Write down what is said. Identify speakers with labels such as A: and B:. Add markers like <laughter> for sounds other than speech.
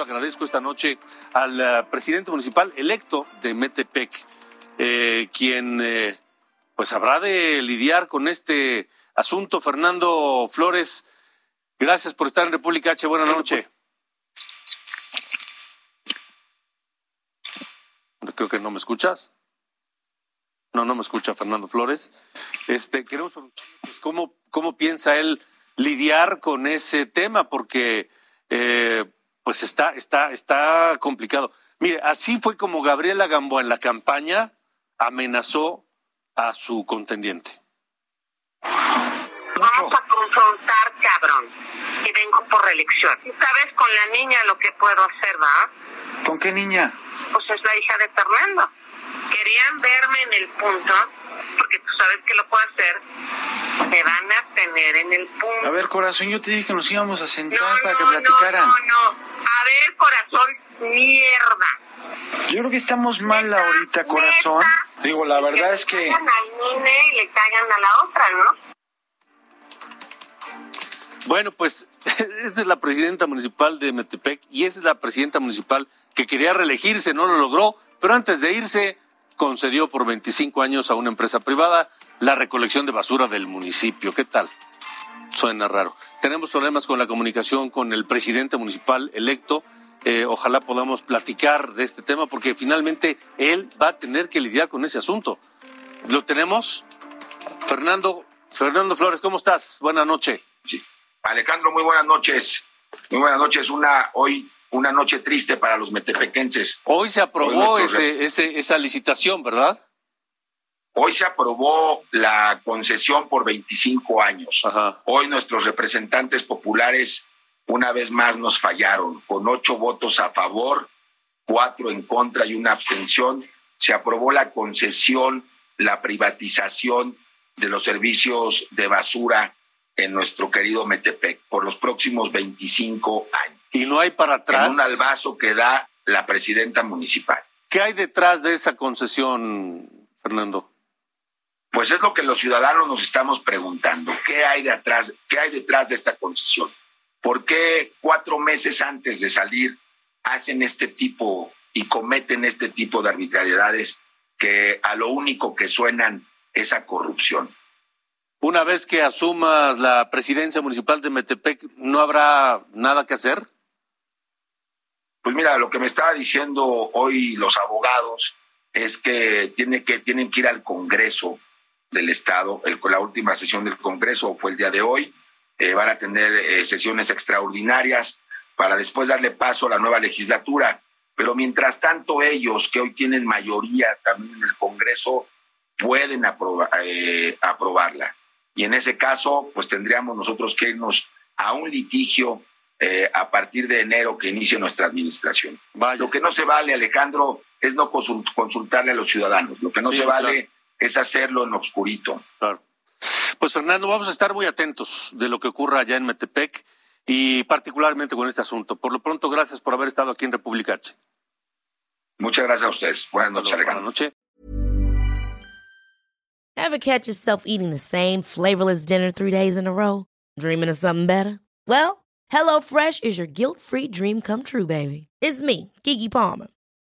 A: Agradezco esta noche al uh, presidente municipal electo de Metepec, eh, quien eh, pues habrá de lidiar con este asunto. Fernando Flores, gracias por estar en República H. Buenas noches. Creo que no me escuchas. No, no me escucha Fernando Flores. Este, queremos preguntar, pues, ¿cómo, cómo piensa él lidiar con ese tema, porque eh, pues está, está, está complicado. Mire, así fue como Gabriela Gamboa en la campaña amenazó a su contendiente.
B: Vamos a confrontar, cabrón. Y vengo por reelección. ¿Sabes con la niña lo que puedo hacer, va?
C: ¿Con qué niña?
B: Pues es la hija de Fernando. Querían verme en el punto, porque tú sabes que lo puedo hacer. Me van a tener en el punto.
C: A ver, corazón, yo te dije que nos íbamos a sentar
B: no,
C: para
B: no,
C: que platicaran.
B: No, no, A ver, corazón, mierda.
C: Yo creo que estamos mal ahorita, corazón.
B: Neta,
C: Digo, la verdad es que...
B: Le caigan al nene y le caigan a la otra, ¿no?
A: Bueno, pues <laughs> esta es la presidenta municipal de Metepec y esa es la presidenta municipal que quería reelegirse, no lo logró, pero antes de irse concedió por 25 años a una empresa privada la recolección de basura del municipio. ¿Qué tal? Suena raro. Tenemos problemas con la comunicación con el presidente municipal electo. Eh, ojalá podamos platicar de este tema porque finalmente él va a tener que lidiar con ese asunto. ¿Lo tenemos? Fernando, Fernando Flores, ¿cómo estás? Buenas noches.
D: Sí. Alejandro, muy buenas noches. Muy buenas noches. Una hoy una noche triste para los metepequenses.
A: Hoy se aprobó
D: Hoy
A: ese, ese, esa licitación, ¿verdad?
D: Hoy se aprobó la concesión por 25 años.
A: Ajá.
D: Hoy nuestros representantes populares una vez más nos fallaron. Con ocho votos a favor, cuatro en contra y una abstención, se aprobó la concesión, la privatización de los servicios de basura en nuestro querido Metepec por los próximos 25 años.
A: Y no hay para atrás.
D: En un albazo que da la presidenta municipal.
A: ¿Qué hay detrás de esa concesión, Fernando?
D: Pues es lo que los ciudadanos nos estamos preguntando. ¿Qué hay detrás, qué hay detrás de esta concesión? ¿Por qué cuatro meses antes de salir hacen este tipo y cometen este tipo de arbitrariedades que a lo único que suenan es a corrupción?
A: Una vez que asumas la presidencia municipal de Metepec, ¿no habrá nada que hacer?
D: Pues mira, lo que me estaba diciendo hoy los abogados es que, tiene que tienen que ir al Congreso del Estado. El, la última sesión del Congreso fue el día de hoy. Eh, van a tener eh, sesiones extraordinarias para después darle paso a la nueva legislatura. Pero mientras tanto ellos, que hoy tienen mayoría también en el Congreso, pueden eh, aprobarla. Y en ese caso, pues tendríamos nosotros que irnos a un litigio eh, a partir de enero que inicie nuestra administración.
A: Vaya.
D: Lo que no se vale, Alejandro, es no consult consultarle a los ciudadanos. Lo que no
A: Sí,
D: se vale
A: claro.
D: Es hacerlo en obscurito.
A: Claro. Pues Fernando, vamos a estar muy atentos de lo que ocurra allá en Metepec y particularmente con este asunto. Por lo pronto, gracias por haber estado aquí en República H.
D: Muchas gracias a ustedes. Buenas noches.
A: Buenas noches.
E: Ever catch yourself eating the same flavorless dinner three days in a row? Dreaming of something better? Well, HelloFresh is your guilt-free dream come true, baby. It's me, Kiki Palmer.